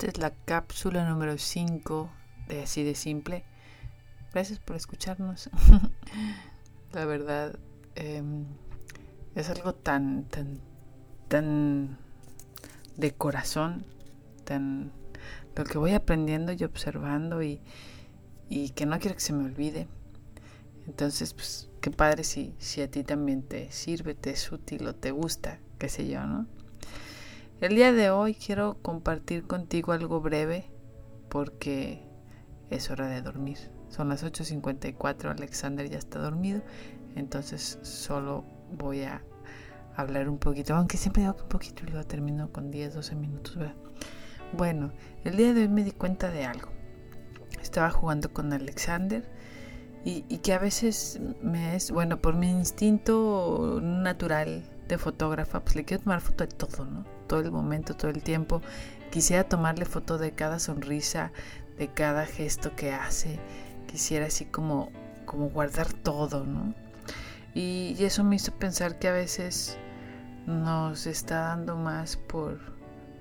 Esta es la cápsula número 5 de Así de Simple. Gracias por escucharnos. la verdad, em, es algo tan, tan, tan de corazón, tan lo que voy aprendiendo y observando y, y que no quiero que se me olvide. Entonces, pues, qué padre si, si a ti también te sirve, te es útil o te gusta, qué sé yo, ¿no? El día de hoy quiero compartir contigo algo breve porque es hora de dormir. Son las 8.54, Alexander ya está dormido, entonces solo voy a hablar un poquito, aunque siempre digo que un poquito y luego termino con 10, 12 minutos. Bueno, el día de hoy me di cuenta de algo. Estaba jugando con Alexander y que a veces me es, bueno, por mi instinto natural de fotógrafa, pues le quiero tomar foto de todo, ¿no? Todo el momento, todo el tiempo. Quisiera tomarle foto de cada sonrisa, de cada gesto que hace. Quisiera así como, como guardar todo, ¿no? Y, y eso me hizo pensar que a veces nos está dando más por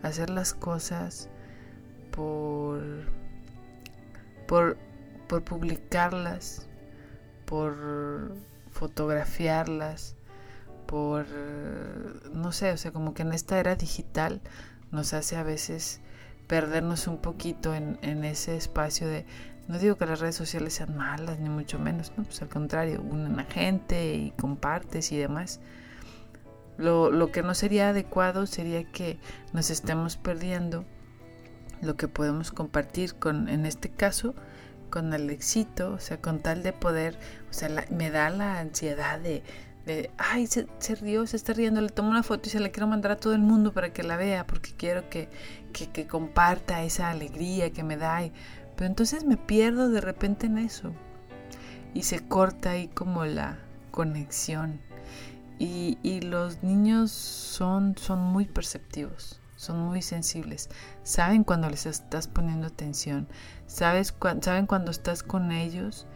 hacer las cosas, por, por, por publicarlas, por fotografiarlas, por, no sé, o sea, como que en esta era digital nos hace a veces perdernos un poquito en, ese espacio de, no digo que las redes sociales sean malas, ni mucho menos, no, pues al contrario, unen a gente y compartes y demás. Lo, lo que no sería adecuado sería que nos estemos perdiendo lo que podemos compartir con, en este caso, con el éxito, o sea, con tal de poder, o sea, me da la ansiedad de, ay, se, se, rió, se está riendo, le tomo una foto y se la quiero mandar a todo el mundo para que la vea, porque quiero que, que, que comparta esa alegría que me da. Pero entonces me pierdo de repente en eso. Y se corta ahí como la conexión. Y, y los niños son, son muy perceptivos, son muy sensibles. Saben cuando les estás poniendo atención, sabes cu saben cuando estás con ellos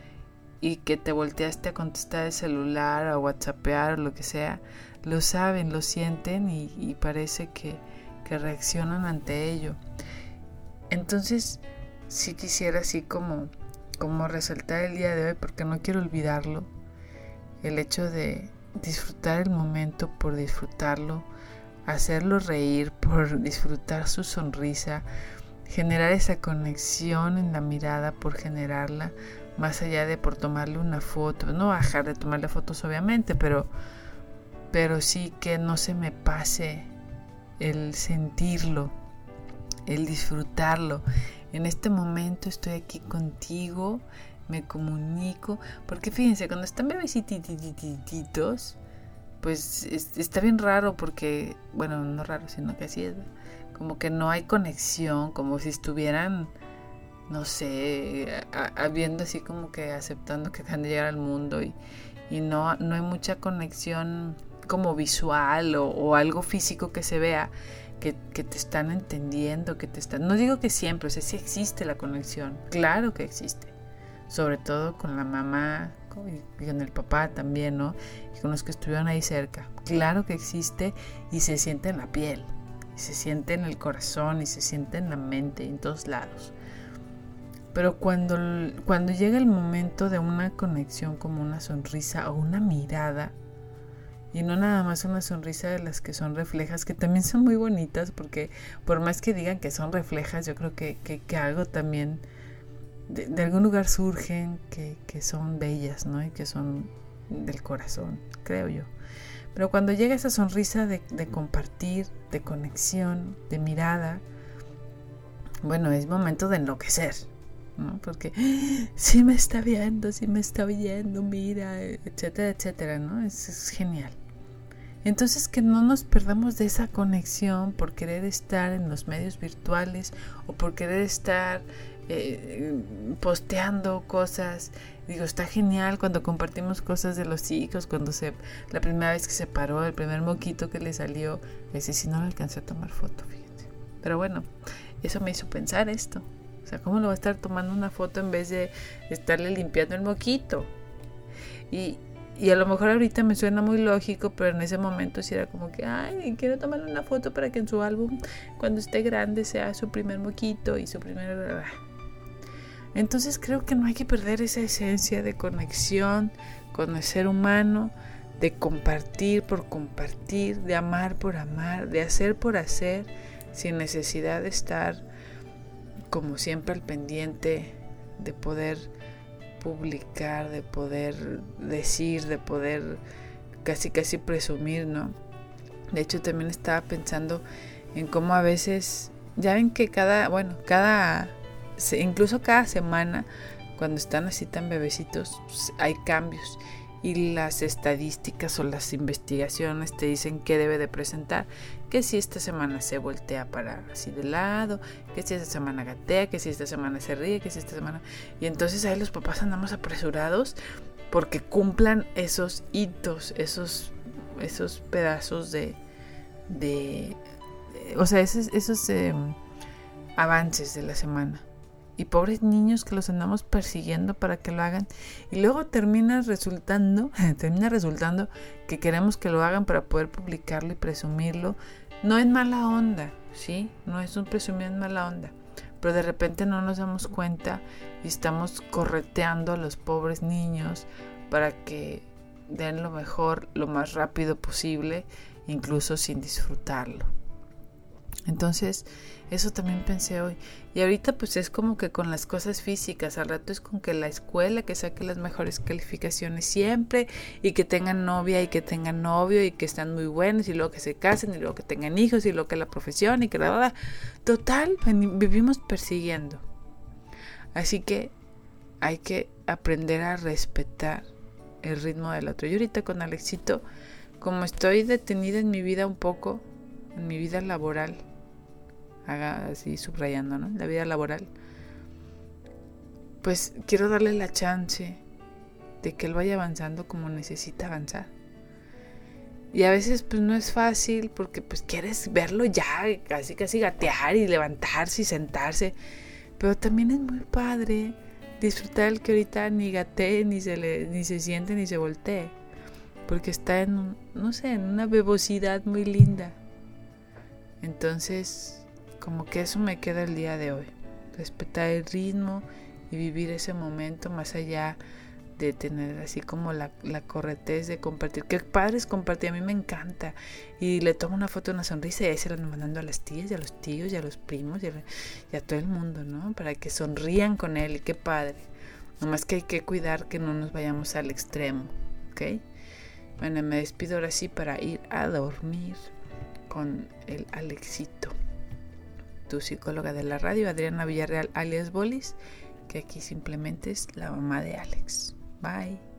y que te volteaste a contestar el celular o whatsappear lo que sea, lo saben, lo sienten y, parece que, que, reaccionan ante ello. Entonces, sí quisiera así como, como resaltar el día de hoy, porque no quiero olvidarlo, el hecho de disfrutar el momento por disfrutarlo, hacerlo reír por disfrutar su sonrisa, generar esa conexión en la mirada por generarla, más allá de por tomarle una foto, no bajar de tomarle fotos obviamente, pero, pero sí que no se me pase el sentirlo, el disfrutarlo. En este momento estoy aquí contigo, me comunico, porque fíjense, cuando están bebecititos, pues está bien raro porque, bueno, no raro, sino que así es, como que no hay conexión, como si estuvieran no sé, habiendo así como que aceptando que acaban de llegar al mundo y, y no, no hay mucha conexión como visual o, o algo físico que se vea, que, que, te están entendiendo, que te están... No digo que siempre, o sea, sí existe la conexión, claro que existe, sobre todo con la mamá y con el papá también, ¿no? Y con los que estuvieron ahí cerca. Claro que existe y se siente en la piel, se siente en el corazón, y se siente en la mente, en todos lados. Pero cuando, cuando llega el momento de una conexión como una sonrisa o una mirada, y no nada más una sonrisa de las que son reflejas, que también son muy bonitas, porque por más que digan que son reflejas, yo creo que, que, que algo también de, algún lugar surgen que, que son bellas, ¿no? Y que son del corazón, creo yo. Pero cuando llega esa sonrisa de compartir, de conexión, de mirada, bueno, es momento de enloquecer, ¿no? Porque si me está viendo, si me está viendo, mira, etcétera, etcétera, ¿no? Es, es, genial. Entonces que no nos perdamos de esa conexión por querer estar en los medios virtuales o por querer estar eh, posteando cosas. Digo, está genial cuando compartimos cosas de los hijos, cuando se, la primera vez que se paró, el primer moquito que le salió, ese sí no le alcancé a tomar foto, fíjense. Pero bueno, eso me hizo pensar esto. O sea, ¿cómo lo va a estar tomando una foto en vez de estarle limpiando el moquito? Y, y a lo mejor ahorita me suena muy lógico, pero en ese momento sí era como que, ay, quiero tomarle una foto para que en su álbum, cuando esté grande, sea su primer moquito y su primer... Entonces creo que no hay que perder esa esencia de conexión con el ser humano, de compartir por compartir, de amar por amar, de hacer por hacer, sin necesidad de estar como siempre al pendiente de poder publicar, de poder decir, de poder casi casi presumir, ¿no? De hecho también estaba pensando en cómo a veces, ya ven que cada, bueno, cada, incluso cada semana, cuando están así tan bebecitos, pues, hay cambios y las estadísticas o las investigaciones te dicen qué debe de presentar, que si esta semana se voltea para así de lado, que si esta semana gatea, que si esta semana se ríe, que si esta semana... Y entonces ahí los papás andamos apresurados porque cumplan esos hitos, esos, esos pedazos de... de o sea, esos, esos em, avances de la semana y pobres niños que los andamos persiguiendo para que lo hagan. Y luego termina resultando termina resultando que queremos que lo hagan para poder publicarlo y presumirlo. No en mala onda sí no es un presumir en mala onda pero de repente no nos damos cuenta y estamos correteando a los pobres niños para que den lo mejor lo más rápido posible incluso sin disfrutarlo entonces, eso también pensé hoy. Y ahorita pues es como que con las cosas físicas, al rato es con que la escuela que saque las mejores calificaciones siempre y que tengan novia y que tengan novio y que están muy buenos y luego que se casen y luego que tengan hijos y luego que la profesión y que la Total, vivimos persiguiendo. Así que hay que aprender a respetar el ritmo del otro. Yo ahorita con Alexito, como estoy detenida en mi vida un poco, en mi vida laboral, haga así subrayando, ¿no? La vida laboral. Pues quiero darle la chance de que él vaya avanzando como necesita avanzar. Y a veces pues no es fácil porque pues quieres verlo ya, casi casi gatear y levantarse y sentarse. Pero también es muy padre disfrutar el que ahorita ni gatee, ni se, le, ni se siente, ni se voltee. Porque está en, no sé, en una bebosidad muy linda. Entonces, como que eso me queda el día de hoy. Respetar el ritmo y vivir ese momento más allá de tener así como la, la corretez de compartir. Qué padre es compartir, a mí me encanta. Y le tomo una foto, una sonrisa y ahí se la mandando a las tías y a los tíos y a los primos y a, todo el mundo, ¿no? Para que sonrían con él y qué padre. Nomás que hay que cuidar que no nos vayamos al extremo, ¿ok? Bueno, me despido ahora sí para ir a dormir con el Alexito, tu psicóloga de la radio, Adriana Villarreal alias Bolis, que aquí simplemente es la mamá de Alex. Bye.